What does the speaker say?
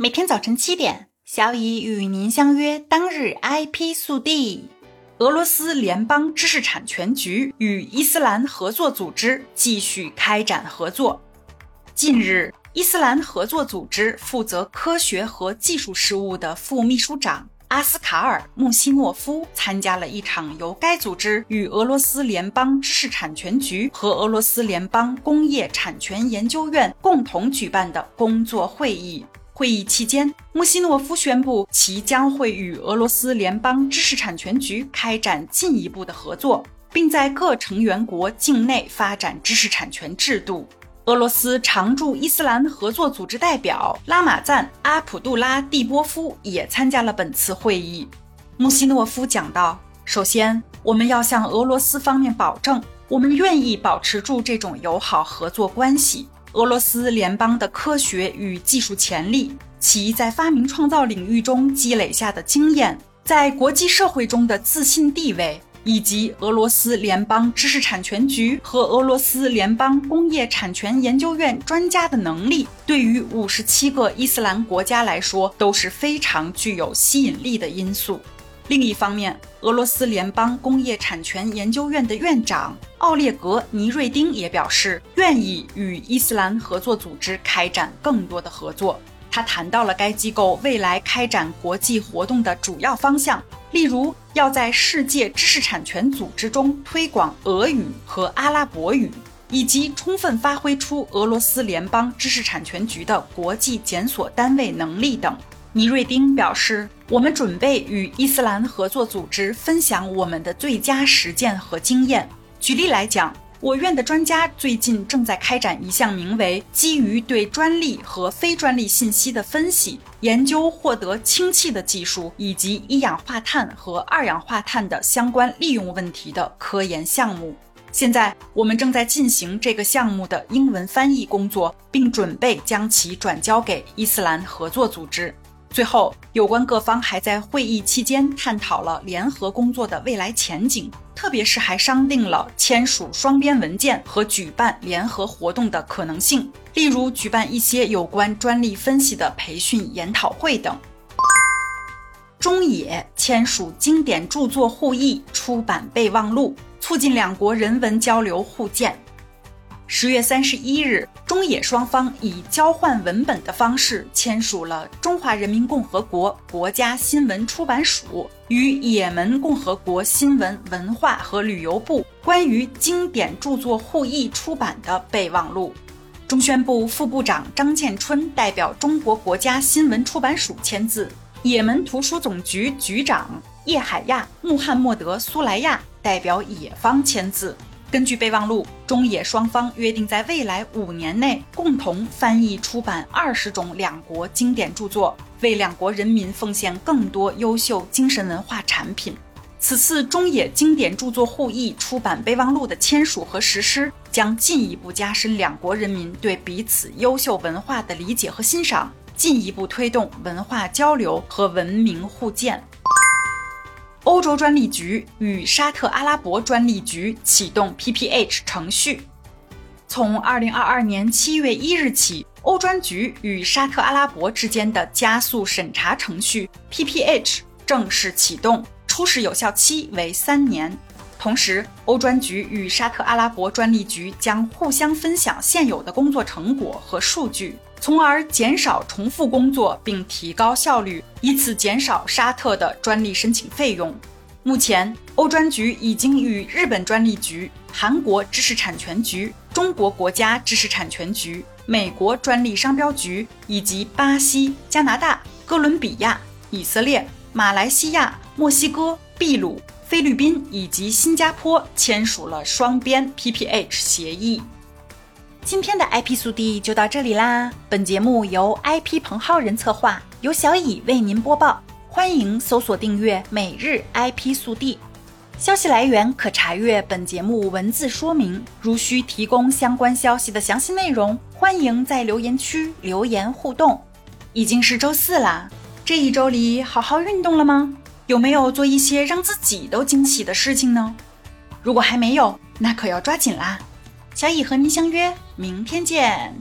每天早晨七点，小乙与您相约。当日 IP 速递：俄罗斯联邦知识产权局与伊斯兰合作组织继续开展合作。近日，伊斯兰合作组织负责科学和技术事务的副秘书长阿斯卡尔·穆西诺夫参加了一场由该组织与俄罗斯联邦知识产权局和俄罗斯联邦工业产权研究院共同举办的工作会议。会议期间，穆西诺夫宣布其将会与俄罗斯联邦知识产权局开展进一步的合作，并在各成员国境内发展知识产权制度。俄罗斯常驻伊斯兰合作组织代表拉马赞·阿卜杜拉蒂波夫也参加了本次会议。穆西诺夫讲到：“首先，我们要向俄罗斯方面保证，我们愿意保持住这种友好合作关系。”俄罗斯联邦的科学与技术潜力，其在发明创造领域中积累下的经验，在国际社会中的自信地位，以及俄罗斯联邦知识产权局和俄罗斯联邦工业产权研究院专家的能力，对于五十七个伊斯兰国家来说都是非常具有吸引力的因素。另一方面，俄罗斯联邦工业产权研究院的院长奥列格·尼瑞丁也表示，愿意与伊斯兰合作组织开展更多的合作。他谈到了该机构未来开展国际活动的主要方向，例如要在世界知识产权组织中推广俄语和阿拉伯语，以及充分发挥出俄罗斯联邦知识产权局的国际检索单位能力等。尼瑞丁表示：“我们准备与伊斯兰合作组织分享我们的最佳实践和经验。举例来讲，我院的专家最近正在开展一项名为‘基于对专利和非专利信息的分析，研究获得氢气的技术以及一氧化碳和二氧化碳的相关利用问题’的科研项目。现在，我们正在进行这个项目的英文翻译工作，并准备将其转交给伊斯兰合作组织。”最后，有关各方还在会议期间探讨了联合工作的未来前景，特别是还商定了签署双边文件和举办联合活动的可能性，例如举办一些有关专利分析的培训研讨会等。中野签署经典著作互译出版备忘录，促进两国人文交流互鉴。十月三十一日，中野双方以交换文本的方式签署了《中华人民共和国国家新闻出版署与也门共和国新闻文化和旅游部关于经典著作互译出版的备忘录》。中宣部副部长张建春代表中国国家新闻出版署签字，也门图书总局局长叶海亚·穆罕默德·苏莱亚代表也方签字。根据备忘录，中野双方约定在未来五年内共同翻译出版二十种两国经典著作，为两国人民奉献更多优秀精神文化产品。此次中野经典著作互译出版备忘录的签署和实施，将进一步加深两国人民对彼此优秀文化的理解和欣赏，进一步推动文化交流和文明互鉴。欧洲专利局与沙特阿拉伯专利局启动 PPH 程序。从二零二二年七月一日起，欧专局与沙特阿拉伯之间的加速审查程序 PPH 正式启动，初始有效期为三年。同时，欧专局与沙特阿拉伯专利局将互相分享现有的工作成果和数据。从而减少重复工作，并提高效率，以此减少沙特的专利申请费用。目前，欧专局已经与日本专利局、韩国知识产权局、中国国家知识产权局、美国专利商标局以及巴西、加拿大、哥伦比亚、以色列、马来西亚、墨西哥、秘鲁、菲律宾以及新加坡签署了双边 PPH 协议。今天的 IP 速递就到这里啦！本节目由 IP 彭浩人策划，由小乙为您播报。欢迎搜索订阅每日 IP 速递，消息来源可查阅本节目文字说明。如需提供相关消息的详细内容，欢迎在留言区留言互动。已经是周四啦，这一周里好好运动了吗？有没有做一些让自己都惊喜的事情呢？如果还没有，那可要抓紧啦！小乙和您相约，明天见。